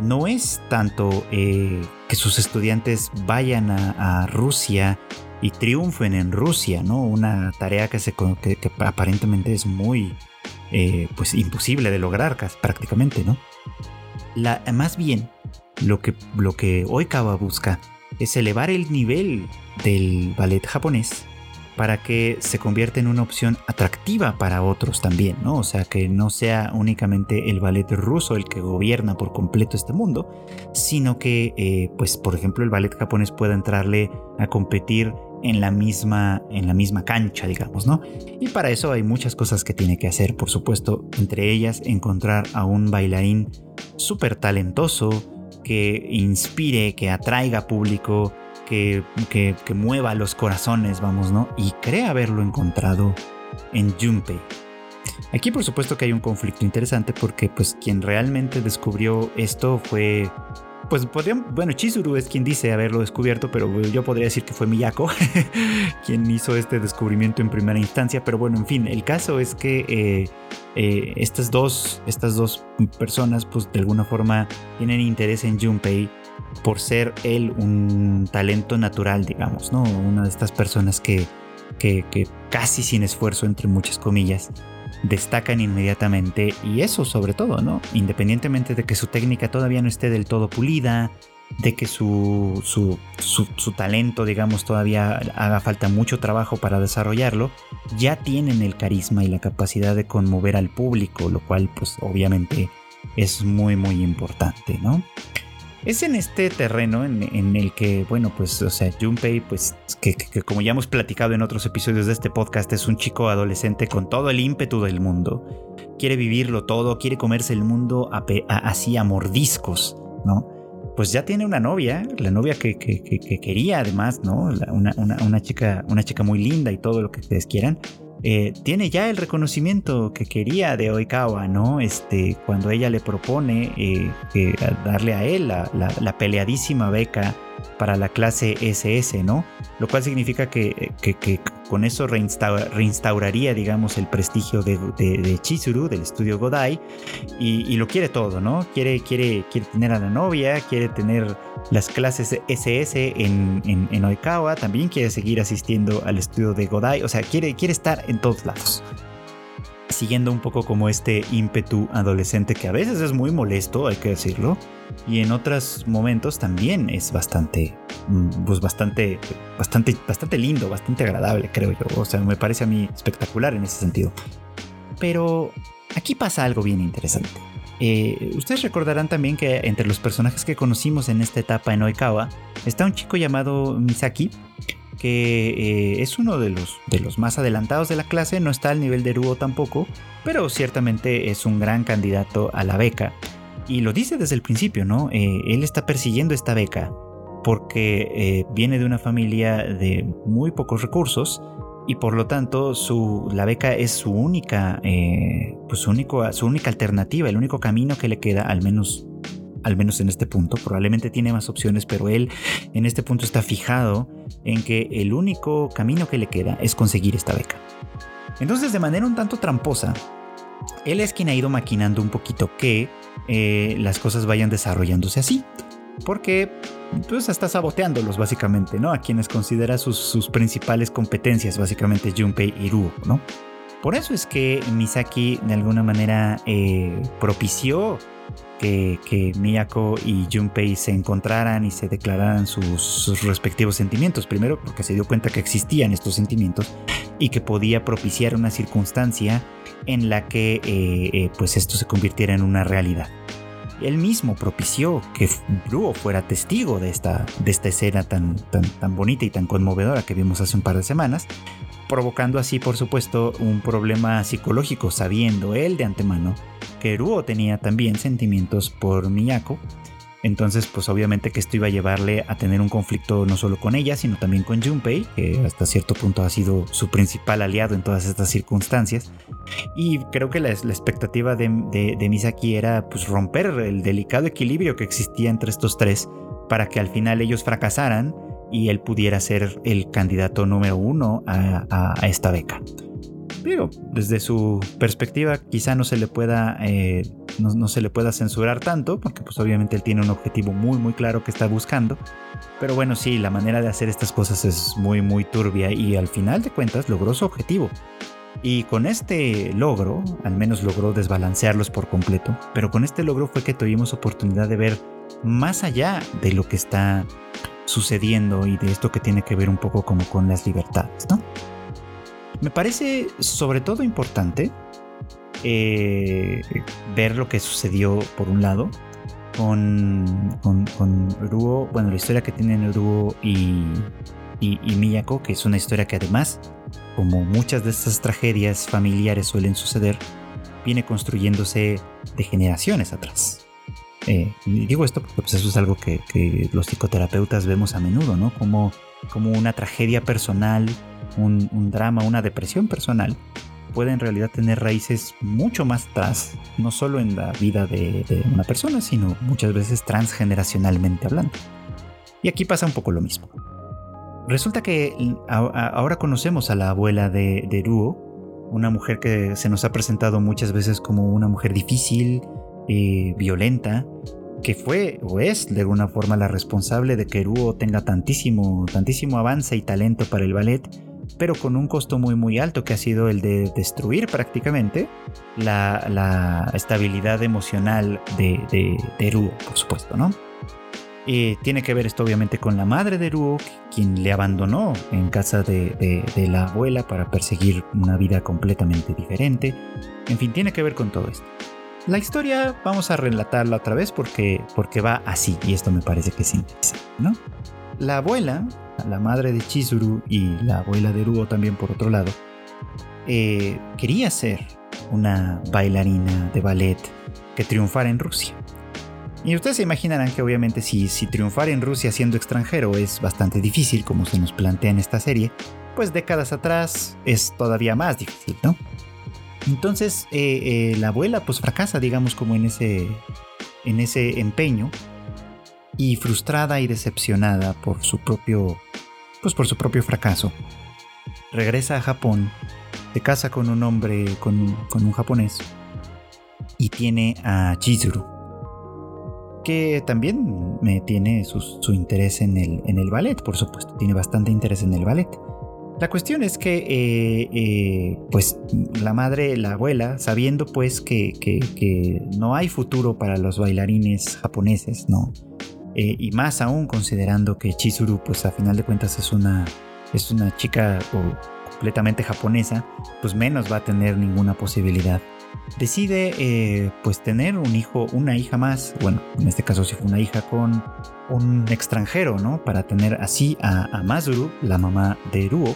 no es tanto eh, que sus estudiantes vayan a, Rusia y triunfen en Rusia, ¿no? Una tarea que, se, aparentemente es muy eh, pues imposible de lograr prácticamente, ¿no? La, más bien, lo que, lo que Oikawa busca es elevar el nivel del ballet japonés para que se convierta en una opción atractiva para otros también, ¿no? O sea, que no sea únicamente el ballet ruso el que gobierna por completo este mundo, sino que, eh, pues, por ejemplo, el ballet japonés pueda entrarle a competir en la misma en la misma cancha, digamos, ¿no? Y para eso hay muchas cosas que tiene que hacer, por supuesto, entre ellas encontrar a un bailarín súper talentoso que inspire, que atraiga público, que, mueva los corazones, vamos, ¿no? Y cree haberlo encontrado en Junpei. Aquí por supuesto que hay un conflicto interesante porque pues quien realmente descubrió esto fue pues bueno, Chizuru es quien dice haberlo descubierto, pero yo podría decir que fue Miyako quien hizo este descubrimiento en primera instancia. Pero bueno, en fin, el caso es que eh, eh, estas, dos, estas dos personas, pues de alguna forma tienen interés en Junpei por ser él un talento natural, digamos, ¿no? Una de estas personas que, que, casi sin esfuerzo, entre muchas comillas, destacan inmediatamente y eso sobre todo, ¿no? Independientemente de que su técnica todavía no esté del todo pulida, de que su, su, su, talento, digamos, todavía haga falta mucho trabajo para desarrollarlo, ya tienen el carisma y la capacidad de conmover al público, lo cual pues obviamente es muy muy importante, ¿no? Es en este terreno en, el que, bueno, pues, o sea, Junpei, pues, que, como ya hemos platicado en otros episodios de este podcast, es un chico adolescente con todo el ímpetu del mundo. Quiere vivirlo todo, quiere comerse el mundo así a mordiscos, ¿no? Pues ya tiene una novia, la novia que, quería además, ¿no? Una, chica, una chica muy linda y todo lo que ustedes quieran. Eh, tiene ya el reconocimiento que quería de Oikawa, ¿no? Este, cuando ella le propone eh, darle a él la, peleadísima beca para la clase SS, ¿no? Lo cual significa que, con eso reinstauraría, digamos, el prestigio de, Chizuru, del estudio Godai, y, lo quiere todo, ¿no? Quiere, quiere, quiere tener a la novia, quiere tener las clases SS en, en, Oikawa, también quiere seguir asistiendo al estudio de Godai, o sea, quiere, quiere estar en todos lados siguiendo un poco como este ímpetu adolescente que a veces es muy molesto, hay que decirlo, y en otros momentos también es bastante, mm, pues bastante, bastante, bastante lindo, bastante agradable, creo yo. O sea, me parece a mí espectacular en ese sentido. Pero aquí pasa algo bien interesante. Eh, ustedes recordarán también que entre los personajes que conocimos en esta etapa en Oikawa está un chico llamado Misaki, que eh, es uno de los, de los más adelantados de la clase, no está al nivel de Ruo tampoco, pero ciertamente es un gran candidato a la beca. Y lo dice desde el principio, ¿no? Eh, él está persiguiendo esta beca porque eh, viene de una familia de muy pocos recursos y por lo tanto su, la beca es su única, pues su, único, su única alternativa, el único camino que le queda, al menos al menos en este punto. Probablemente tiene más opciones, pero él en este punto está fijado en que el único camino que le queda es conseguir esta beca. Entonces, de manera un tanto tramposa, él es quien ha ido maquinando un poquito que eh, las cosas vayan desarrollándose así. Porque pues está saboteándolos básicamente, ¿no? A quienes considera sus, principales competencias, básicamente Junpei y Ruo, ¿no? Por eso es que Misaki de alguna manera eh, propició que, Miyako y Junpei se encontraran y se declararan sus, respectivos sentimientos. Primero porque se dio cuenta que existían estos sentimientos y que podía propiciar una circunstancia en la que eh, eh, pues esto se convirtiera en una realidad. Él mismo propició que Bruo fuera testigo de esta, de esta escena tan, tan, tan bonita y tan conmovedora que vimos hace un par de semanas, provocando así por supuesto un problema psicológico, sabiendo él de antemano que Ruo tenía también sentimientos por Miyako. Entonces, pues obviamente que esto iba a llevarle a tener un conflicto no solo con ella, sino también con Junpei, que hasta cierto punto ha sido su principal aliado en todas estas circunstancias. Y creo que la, expectativa de, de, Misaki era pues romper el delicado equilibrio que existía entre estos tres para que al final ellos fracasaran y él pudiera ser el candidato número uno a esta beca pero desde su perspectiva quizá no se le pueda eh, no, se le pueda censurar tanto porque pues obviamente él tiene un objetivo muy muy claro que está buscando. Pero bueno sí la manera de hacer estas cosas es muy muy turbia y al final de cuentas logró su objetivo. Y con este logro al menos logró desbalancearlos por completo pero con este logro fue que tuvimos oportunidad de ver más allá de lo que está sucediendo y de esto que tiene que ver un poco como con las libertades no me parece sobre todo importante eh, ver lo que sucedió por un lado con, con, con bueno, la historia que tienen Ruo y, y, y, Miyako, que es una historia que además, como muchas de estas tragedias familiares suelen suceder, viene construyéndose de generaciones atrás. Eh, digo esto porque pues, eso es algo que, que, los psicoterapeutas vemos a menudo, ¿no? Como, como una tragedia personal un, drama, una depresión personal, puede en realidad tener raíces mucho más atrás, no solo en la vida de, una persona, sino muchas veces transgeneracionalmente hablando. Y aquí pasa un poco lo mismo. Resulta que ahora conocemos a la abuela de, de Ruo, una mujer que se nos ha presentado muchas veces como una mujer difícil, eh, violenta, que fue o es de alguna forma la responsable de que Ruo tenga tantísimo, tantísimo avance y talento para el ballet pero con un costo muy muy alto que ha sido el de destruir prácticamente la, estabilidad emocional de, de, Ruo, por supuesto, ¿no? Y tiene que ver esto obviamente con la madre de Ruo, quien le abandonó en casa de, de, la abuela para perseguir una vida completamente diferente. En fin, tiene que ver con todo esto. La historia vamos a relatarla otra vez porque, porque va así y esto me parece que es interesante, ¿no? La abuela la madre de Chizuru y la abuela de Ruo también por otro lado, eh, quería ser una bailarina de ballet que triunfara en Rusia. Y ustedes se imaginarán que obviamente si, si triunfar en Rusia siendo extranjero es bastante difícil, como se nos plantea en esta serie, pues décadas atrás es todavía más difícil, ¿no? Entonces eh, eh, la abuela pues fracasa, digamos, como en ese, en ese empeño y frustrada y decepcionada por su propio pues por su propio fracaso. Regresa a Japón, se casa con un hombre con, un japonés y tiene a Chizuru que también me tiene su, interés en el, en el ballet, por supuesto, tiene bastante interés en el ballet. La cuestión es que, eh, eh, pues, la madre, la abuela, sabiendo pues que, no hay futuro para los bailarines japoneses, ¿no? Eh, y más aún considerando que Chizuru, pues, a final de cuentas es una, es una chica completamente japonesa, pues menos va a tener ninguna posibilidad. Decide, pues, tener un hijo, una hija más, bueno, en este caso sí fue una hija con un extranjero, ¿no? Para tener así a, Mazuru, la mamá de Ruo,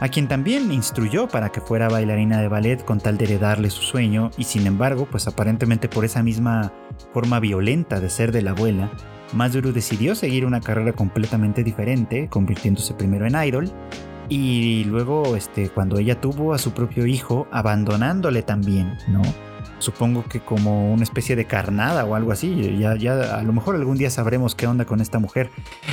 a quien también instruyó para que fuera bailarina de ballet con tal de heredarle su sueño y sin embargo, pues aparentemente por esa misma forma violenta de ser de la abuela, Mazuru decidió seguir una carrera completamente diferente, convirtiéndose primero en idol y luego este cuando ella tuvo a su propio hijo abandonándole también, ¿no? supongo que como una especie de carnada o algo así. Ya, ya a lo mejor algún día sabremos qué onda con esta mujer.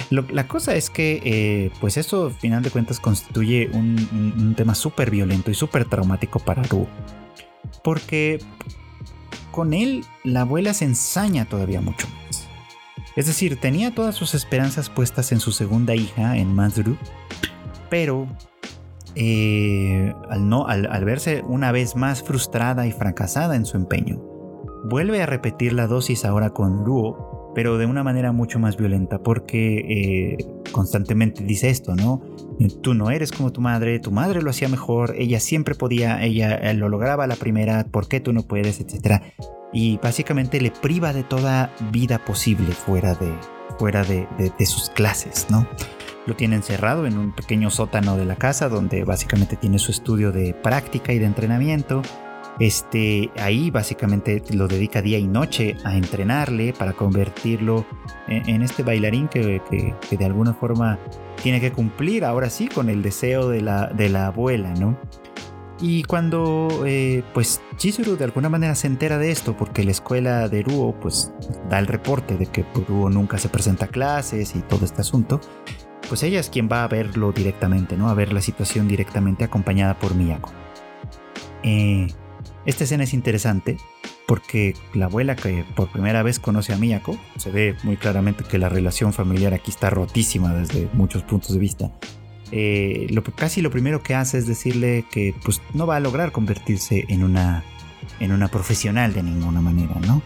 la cosa es que, eh, pues eso, al final de cuentas, constituye un, tema súper violento y súper traumático para Ru. Porque con él la abuela se ensaña todavía mucho más. Es decir, tenía todas sus esperanzas puestas en su segunda hija, en Mazuru, pero eh, al, no, al, verse una vez más frustrada y fracasada en su empeño. Vuelve a repetir la dosis ahora con Luo, pero de una manera mucho más violenta, porque eh, constantemente dice esto, ¿no? Tú no eres como tu madre, tu madre lo hacía mejor, ella siempre podía, ella lo lograba la primera, ¿por qué tú no puedes? etcétera. Y básicamente le priva de toda vida posible fuera de, fuera de sus clases, ¿no? Lo tiene encerrado en un pequeño sótano de la casa donde básicamente tiene su estudio de práctica y de entrenamiento. Este, ahí básicamente lo dedica día y noche a entrenarle para convertirlo en, este bailarín que, de alguna forma tiene que cumplir ahora sí con el deseo de la, de la abuela, ¿no? Y cuando eh, pues Chizuru de alguna manera se entera de esto, porque la escuela de Ruo pues da el reporte de que Ruo nunca se presenta a clases y todo este asunto, pues ella es quien va a verlo directamente, ¿no? A ver la situación directamente acompañada por Miyako. Eh, esta escena es interesante porque la abuela que por primera vez conoce a Miyako, se ve muy claramente que la relación familiar aquí está rotísima desde muchos puntos de vista. Eh, casi lo primero que hace es decirle que pues, no va a lograr convertirse en una, en una profesional de ninguna manera, ¿no?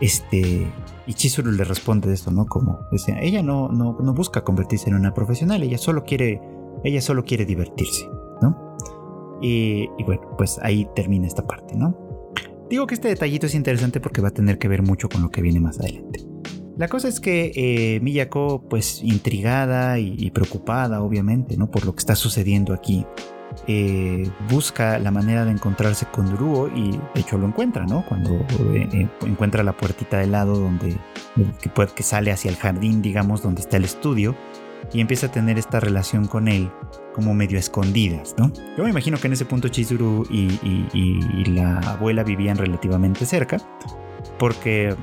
Este, y Chizuru le responde de esto, ¿no? Como ella no, no, busca convertirse en una profesional, ella solo quiere, ella solo quiere divertirse, ¿no? Y, bueno, pues ahí termina esta parte, ¿no? Digo que este detallito es interesante porque va a tener que ver mucho con lo que viene más adelante. La cosa es que eh, Miyako, pues intrigada y, preocupada, obviamente, ¿no? Por lo que está sucediendo aquí, eh, busca la manera de encontrarse con Ruo y de hecho lo encuentra, ¿no? Cuando eh, encuentra la puertita de lado donde que, puede, que sale hacia el jardín, digamos, donde está el estudio y empieza a tener esta relación con él como medio escondidas, ¿no? Yo me imagino que en ese punto Chizuru y la abuela vivían relativamente cerca porque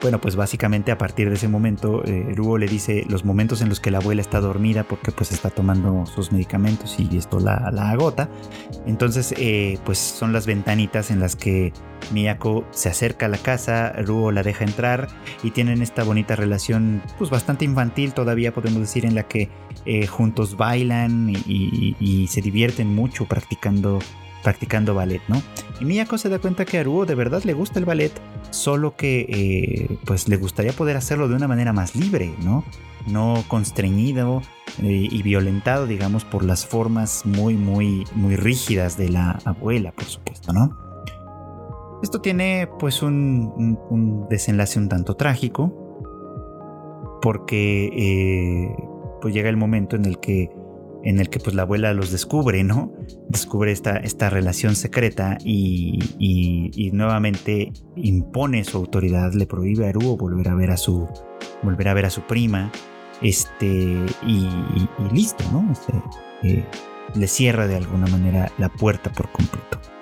bueno, pues básicamente a partir de ese momento, eh, le dice los momentos en los que la abuela está dormida porque pues está tomando sus medicamentos y esto la, agota. Entonces, eh, pues son las ventanitas en las que Miyako se acerca a la casa, Ruo la deja entrar y tienen esta bonita relación, pues bastante infantil todavía podemos decir, en la que eh, juntos bailan y, se divierten mucho practicando practicando ballet, ¿no? Y Miyako se da cuenta que a Ruo de verdad le gusta el ballet solo que eh, pues le gustaría poder hacerlo de una manera más libre, ¿no? No constreñido eh, y violentado, digamos, por las formas muy, muy, muy rígidas de la abuela, por supuesto, ¿no? Esto tiene pues un, desenlace un tanto trágico, porque eh, pues llega el momento en el que en el que pues la abuela los descubre, ¿no? Descubre esta, esta relación secreta y, nuevamente impone su autoridad, le prohíbe a Aruo volver a ver a su, volver a ver a su prima, este, y, listo, ¿no? Este, eh, le cierra de alguna manera la puerta por completo.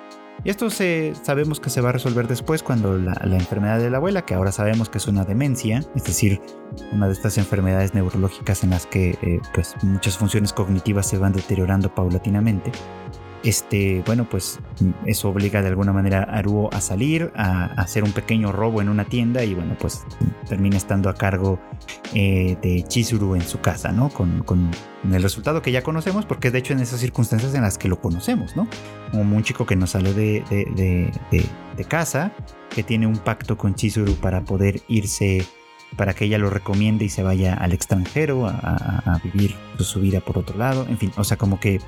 Y esto se, sabemos que se va a resolver después cuando la, enfermedad de la abuela, que ahora sabemos que es una demencia, es decir, una de estas enfermedades neurológicas en las que eh, pues muchas funciones cognitivas se van deteriorando paulatinamente, este, bueno, pues eso obliga de alguna manera a Aruo a salir, a, hacer un pequeño robo en una tienda y bueno, pues termina estando a cargo eh, de Chizuru en su casa, ¿no? Con, el resultado que ya conocemos, porque de hecho en esas circunstancias en las que lo conocemos, ¿no? Como un chico que no sale de, casa, que tiene un pacto con Chizuru para poder irse para que ella lo recomiende y se vaya al extranjero a, vivir su vida por otro lado, en fin, o sea, como que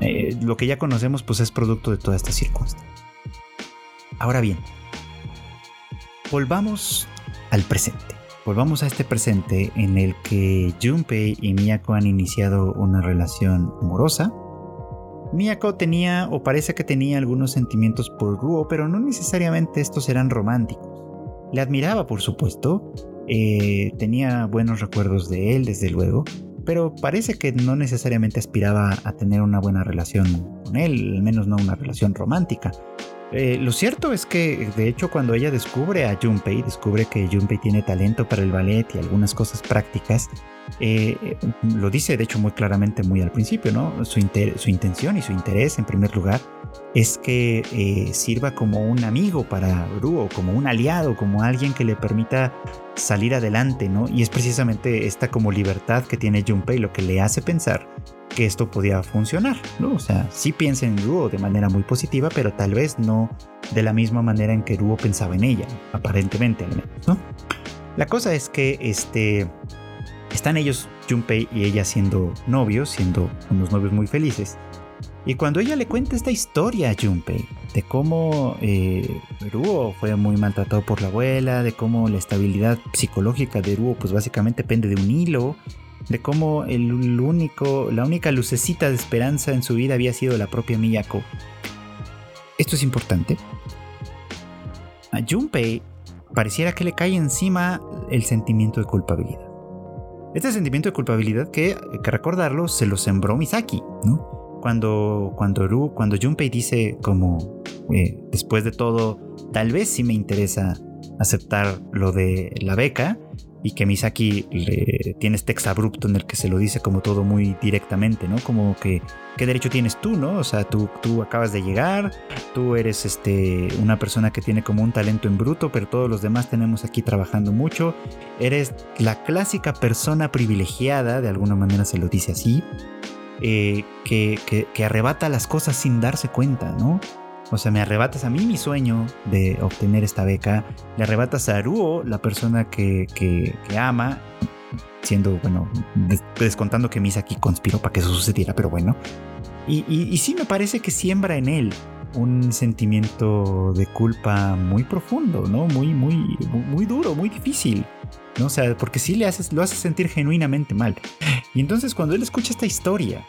eh, lo que ya conocemos pues es producto de toda esta circunstancia. Ahora bien, volvamos al presente. Volvamos a este presente en el que Junpei y Miyako han iniciado una relación amorosa. Miyako tenía o parece que tenía algunos sentimientos por Ruo, pero no necesariamente estos eran románticos. Le admiraba, por supuesto, eh, tenía buenos recuerdos de él, desde luego, pero parece que no necesariamente aspiraba a tener una buena relación con él, al menos no una relación romántica. Eh, lo cierto es que, de hecho, cuando ella descubre a Junpei, descubre que Junpei tiene talento para el ballet y algunas cosas prácticas, eh, eh, lo dice de hecho muy claramente muy al principio, ¿no? Su, intención y su interés en primer lugar es que sirva como un amigo para Ruo, como un aliado, como alguien que le permita salir adelante, ¿no? Y es precisamente esta como libertad que tiene Junpei lo que le hace pensar que esto podía funcionar, ¿no? O sea, sí piensa en Ruo de manera muy positiva, pero tal vez no de la misma manera en que Ruo pensaba en ella, aparentemente al menos, ¿no? La cosa es que este, están ellos, Junpei y ella siendo novios, siendo unos novios muy felices. Y cuando ella le cuenta esta historia a Junpei, de cómo eh, Ruo fue muy maltratado por la abuela, de cómo la estabilidad psicológica de Ruo pues básicamente depende de un hilo, de cómo el único, la única lucecita de esperanza en su vida había sido la propia Miyako. Esto es importante. A Junpei pareciera que le cae encima el sentimiento de culpabilidad. Este sentimiento de culpabilidad que, que recordarlo, se lo sembró Misaki, ¿no? Cuando, cuando, cuando Junpei dice como, eh, después de todo, tal vez sí me interesa aceptar lo de la beca, y que Misaki le, tiene este en el que se lo dice como todo muy directamente, ¿no? Como que, ¿qué derecho tienes tú, no? O sea, tú, tú acabas de llegar, tú eres este, una persona que tiene como un talento en bruto, pero todos los demás tenemos aquí trabajando mucho. Eres la clásica persona privilegiada, de alguna manera se lo dice así, eh, que, que arrebata las cosas sin darse cuenta, ¿no? O sea, me arrebatas a mí mi sueño de obtener esta beca, le arrebatas a Aruo, la persona que, que, ama, siendo, bueno, descontando que Misaki conspiró para que eso sucediera, pero bueno. Y, y, sí me parece que siembra en él un sentimiento de culpa muy profundo, ¿no? Muy, muy, muy duro, muy difícil. ¿no? O sea, porque sí le haces, lo hace sentir genuinamente mal. Y entonces cuando él escucha esta historia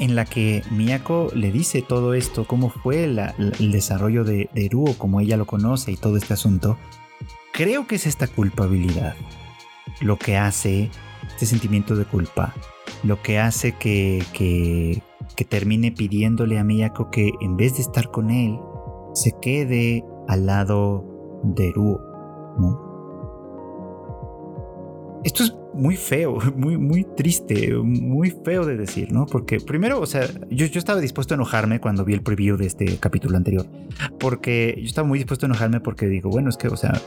en la que Miyako le dice todo esto, cómo fue el desarrollo de, de como ella lo conoce y todo este asunto, creo que es esta culpabilidad lo que hace este sentimiento de culpa, lo que hace que, que, termine pidiéndole a Miyako que en vez de estar con él, se quede al lado de Ruo. Esto es muy feo, muy, muy triste, muy feo de decir, ¿no? Porque primero, o sea, yo, yo estaba dispuesto a enojarme cuando vi el preview de este capítulo anterior. Porque yo estaba muy dispuesto a enojarme porque digo, bueno, es que, o sea,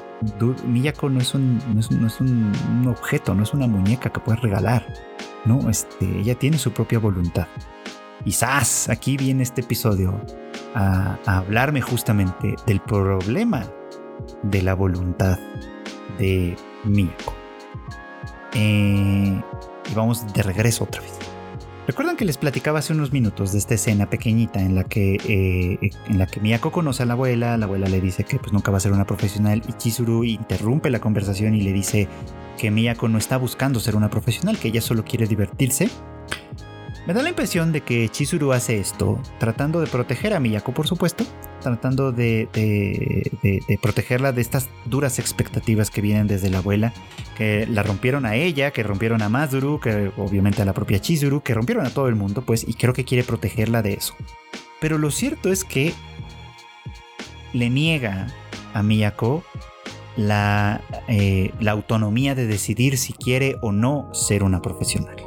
Miyako no es un, no es, un, objeto, no es una muñeca que puedes regalar, ¿no? Este, ella tiene su propia voluntad. Y. Aquí viene este episodio a, a hablarme justamente del problema de la voluntad de Miyako. Eh, y vamos de regreso otra vez. ¿Recuerdan que les platicaba hace unos minutos de esta escena pequeñita en la que, eh, en la que Miyako conoce a la abuela, la abuela le dice que pues nunca va a ser una profesional. Y Chizuru interrumpe la conversación y le dice que Miyako no está buscando ser una profesional, que ella solo quiere divertirse me da la impresión de que Chizuru hace esto tratando de proteger a Miyako, por supuesto, tratando de, protegerla de estas duras expectativas que vienen desde la abuela, que la rompieron a ella, que rompieron a Mazuru, que obviamente a la propia Chizuru, que rompieron a todo el mundo, pues, y creo que quiere protegerla de eso. Pero lo cierto es que le niega a Miyako la, eh, la autonomía de decidir si quiere o no ser una profesional.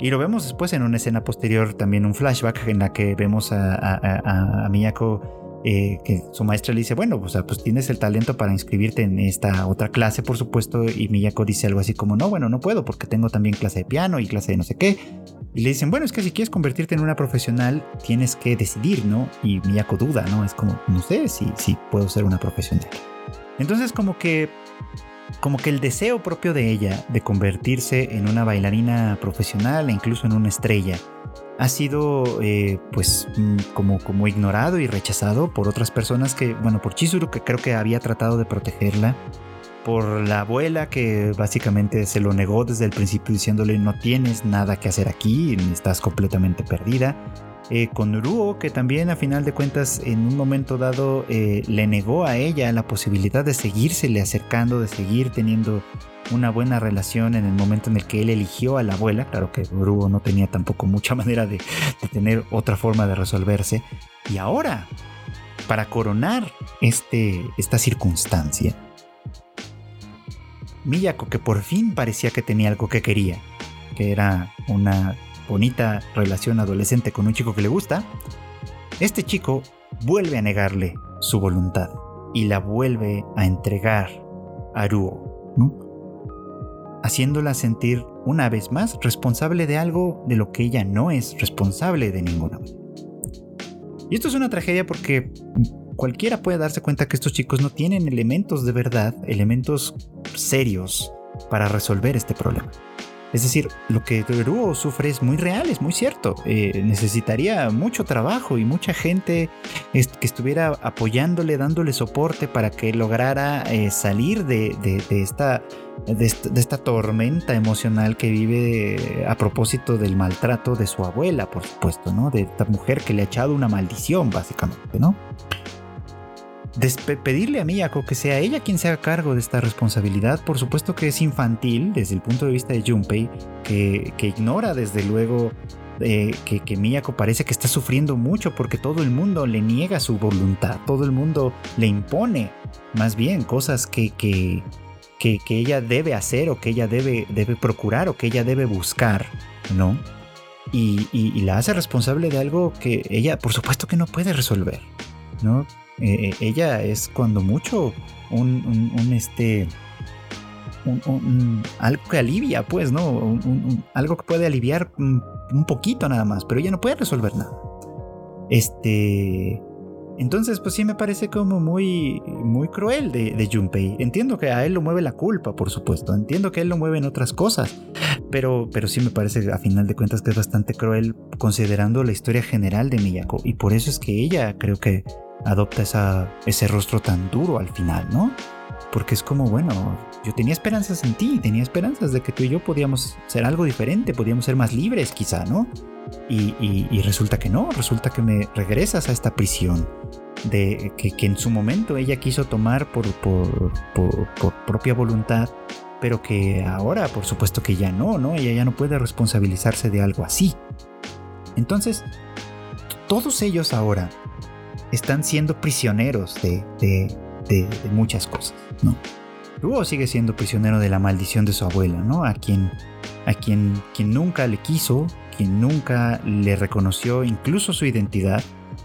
Y lo vemos después en una escena posterior, también un flashback en la que vemos a, Miyako eh, que su maestra le dice, bueno, pues, pues tienes el talento para inscribirte en esta otra clase, por supuesto, y Miyako dice algo así como, no, bueno, no puedo porque tengo también clase de piano y clase de no sé qué. Y le dicen, bueno, es que si quieres convertirte en una profesional, tienes que decidir, ¿no? Y Miyako duda, ¿no? Es como, no sé si, si puedo ser una profesional. Entonces como que como que el deseo propio de ella de convertirse en una bailarina profesional e incluso en una estrella ha sido eh, pues mm, como, como ignorado y rechazado por otras personas que, bueno, por Chizuru que creo que había tratado de protegerla, por la abuela que básicamente se lo negó desde el principio diciéndole no tienes nada que hacer aquí, estás completamente perdida, eh, con Ruo, que también a final de cuentas en un momento dado eh, le negó a ella la posibilidad de seguírsele acercando, de seguir teniendo una buena relación en el momento en el que él eligió a la abuela. Claro que Ruo no tenía tampoco mucha manera de, tener otra forma de resolverse. Y ahora, para coronar este, esta circunstancia, Miyako, que por fin parecía que tenía algo que quería, que era una bonita relación adolescente con un chico que le gusta, este chico vuelve a negarle su voluntad y la vuelve a entregar a Ruo, haciéndola sentir una vez más responsable de algo de lo que ella no es responsable de ninguna Y esto es una tragedia porque cualquiera puede darse cuenta que estos chicos no tienen elementos de verdad, elementos serios para resolver este problema. Es decir, lo que Ruo sufre es muy real, es muy cierto. Eh, necesitaría mucho trabajo y mucha gente que estuviera apoyándole, dándole soporte para que lograra eh, salir de, esta, de, esta, tormenta emocional que vive a propósito del maltrato de su abuela, por supuesto, ¿no? De esta mujer que le ha echado una maldición, básicamente, ¿no? Pedirle a Miyako que sea ella quien se haga cargo de esta responsabilidad, por supuesto que es infantil desde el punto de vista de Junpei, que, ignora desde luego eh, que, Miyako parece que está sufriendo mucho porque todo el mundo le niega su voluntad, todo el mundo le impone más bien cosas que, que, que, ella debe hacer o que ella debe, debe procurar o que ella debe buscar, ¿no? Y, y, la hace responsable de algo que ella, por supuesto que no puede resolver, ¿no? Eh, ella es cuando mucho un, este algo que alivia, pues, ¿no? algo que puede aliviar un, poquito nada más, pero ella no puede resolver nada. Este. Entonces, pues sí me parece como muy, muy cruel de, de, Junpei. Entiendo que a él lo mueve la culpa, por supuesto. Entiendo que a él lo mueve en otras cosas. Pero, pero sí me parece, a final de cuentas, que es bastante cruel considerando la historia general de Miyako. Y por eso es que ella creo que adopta ese rostro tan duro al final, ¿no? Porque es como, bueno, yo tenía esperanzas en ti, tenía esperanzas de que tú y yo podíamos ser algo diferente, podíamos ser más libres quizá, ¿no? Y, resulta que no, resulta que me regresas a esta prisión de que, en su momento ella quiso tomar por, por, por, propia voluntad, pero que ahora por supuesto que ya no, ¿no? Ella ya no puede responsabilizarse de algo así. Entonces, todos ellos ahora están siendo prisioneros de, muchas cosas, ¿no? Luego sigue siendo prisionero de la maldición de su abuela, ¿no? A quien, a quien, quien nunca le quiso, quien nunca le reconoció incluso su identidad.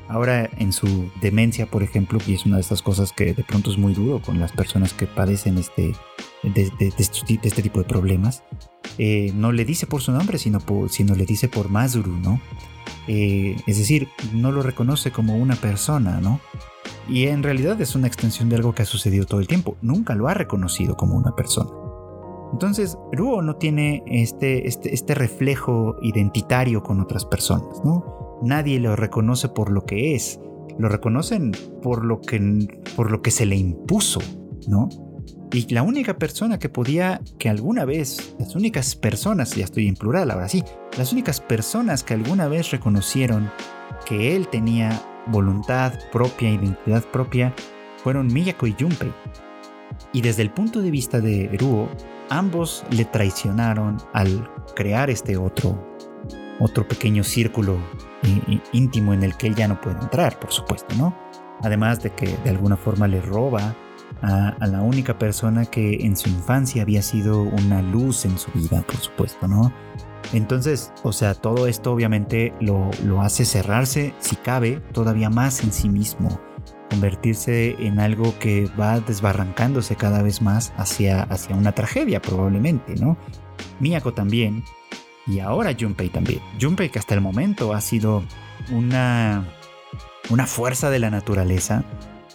Ahora en su demencia, por ejemplo, y es una de estas cosas que de pronto es muy duro con las personas que padecen este, de, este tipo de problemas, eh, no le dice por su nombre, sino, sino le dice por Mazuru, ¿no? Eh, es decir, no lo reconoce como una persona, ¿no? Y en realidad es una extensión de algo que ha sucedido todo el tiempo. Nunca lo ha reconocido como una persona. Entonces, Ruo no tiene este, este, este reflejo identitario con otras personas, ¿no? Nadie lo reconoce por lo que es. Lo reconocen por lo que, por lo que se le impuso, ¿no? Y la única persona que podía, que alguna vez, las únicas personas, ya estoy en plural ahora sí, las únicas personas que alguna vez reconocieron que él tenía voluntad propia, identidad propia, fueron Miyako y Junpei. Y desde el punto de vista de Ruo, ambos le traicionaron al crear este otro, otro pequeño círculo íntimo en el que él ya no puede entrar, por supuesto, ¿no? Además de que de alguna forma le roba a, la única persona que en su infancia había sido una luz en su vida, por supuesto, ¿no? Entonces, o sea, todo esto obviamente lo, lo hace cerrarse, si cabe, todavía más en sí mismo convertirse en algo que va desbarrancándose cada vez más hacia, hacia una tragedia probablemente, ¿no? Miyako también, y ahora Junpei también. Junpei que hasta el momento ha sido una, una fuerza de la naturaleza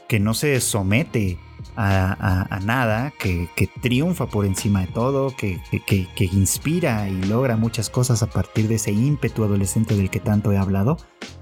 que no se somete a, nada, que, triunfa por encima de todo, que, que, inspira y logra muchas cosas a partir de ese ímpetu adolescente del que tanto he hablado,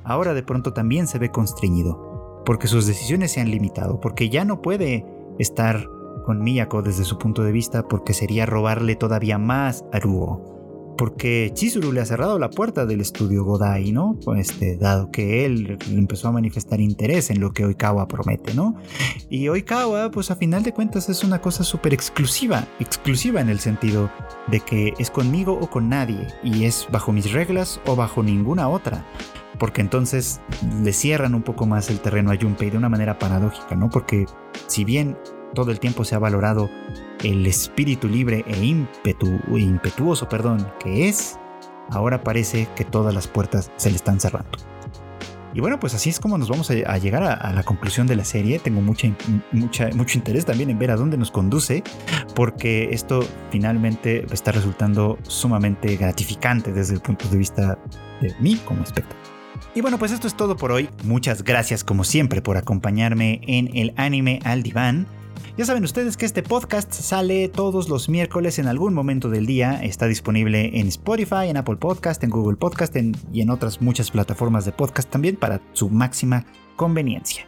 ahora de pronto también se ve constreñido porque sus decisiones se han limitado, porque ya no puede estar con Miyako desde su punto de vista porque sería robarle todavía más a Ruo. Porque Chizuru le ha cerrado la puerta del estudio Godai, ¿no? Este, dado que él empezó a manifestar interés en lo que Oikawa promete, ¿no? Y Oikawa, pues a final de cuentas es una cosa súper exclusiva, exclusiva en el sentido de que es conmigo o con nadie, y es bajo mis reglas o bajo ninguna otra porque entonces le cierran un poco más el terreno a Junpei de una manera paradójica, ¿no? Porque si bien todo el tiempo se ha valorado el espíritu libre e impetuoso perdón, que es, ahora parece que todas las puertas se le están cerrando. Y bueno, pues así es como nos vamos a, llegar a, la conclusión de la serie. Tengo mucha, mucha, mucho interés también en ver a dónde nos conduce, porque esto finalmente está resultando sumamente gratificante desde el punto de vista de mí como espectador. Y bueno, pues esto es todo por hoy. Muchas gracias como siempre por acompañarme en el anime al diván. Ya saben ustedes que este podcast sale todos los miércoles en algún momento del día. Está disponible en Spotify, en Apple Podcast, en Google Podcast y en otras muchas plataformas de podcast también para su máxima conveniencia.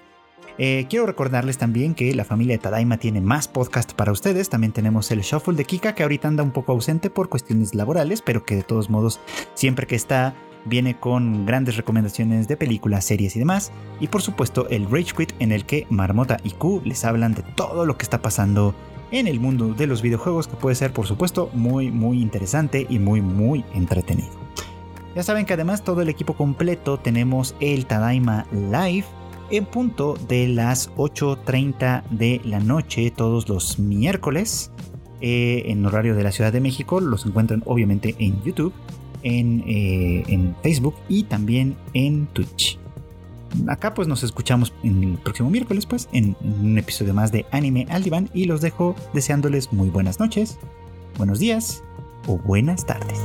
Eh, quiero recordarles también que la familia de Tadaima tiene más podcast para ustedes. También tenemos el Shuffle de Kika que ahorita anda un poco ausente por cuestiones laborales, pero que de todos modos siempre que está viene con grandes recomendaciones de películas, series y demás. Y por supuesto el Rage Quit en el que Marmota y Q les hablan de todo lo que está pasando en el mundo de los videojuegos que puede ser por supuesto muy muy interesante y muy muy entretenido. Ya saben que además todo el equipo completo tenemos el Tadaima Live en punto de las 8.30 de la noche todos los miércoles eh, en horario de la Ciudad de México. Los encuentran obviamente en YouTube eh, en, Facebook y también en Twitch. Acá pues nos escuchamos en el próximo miércoles pues en, un episodio más de Anime al Diván y los dejo deseándoles muy buenas noches, buenos días o buenas tardes.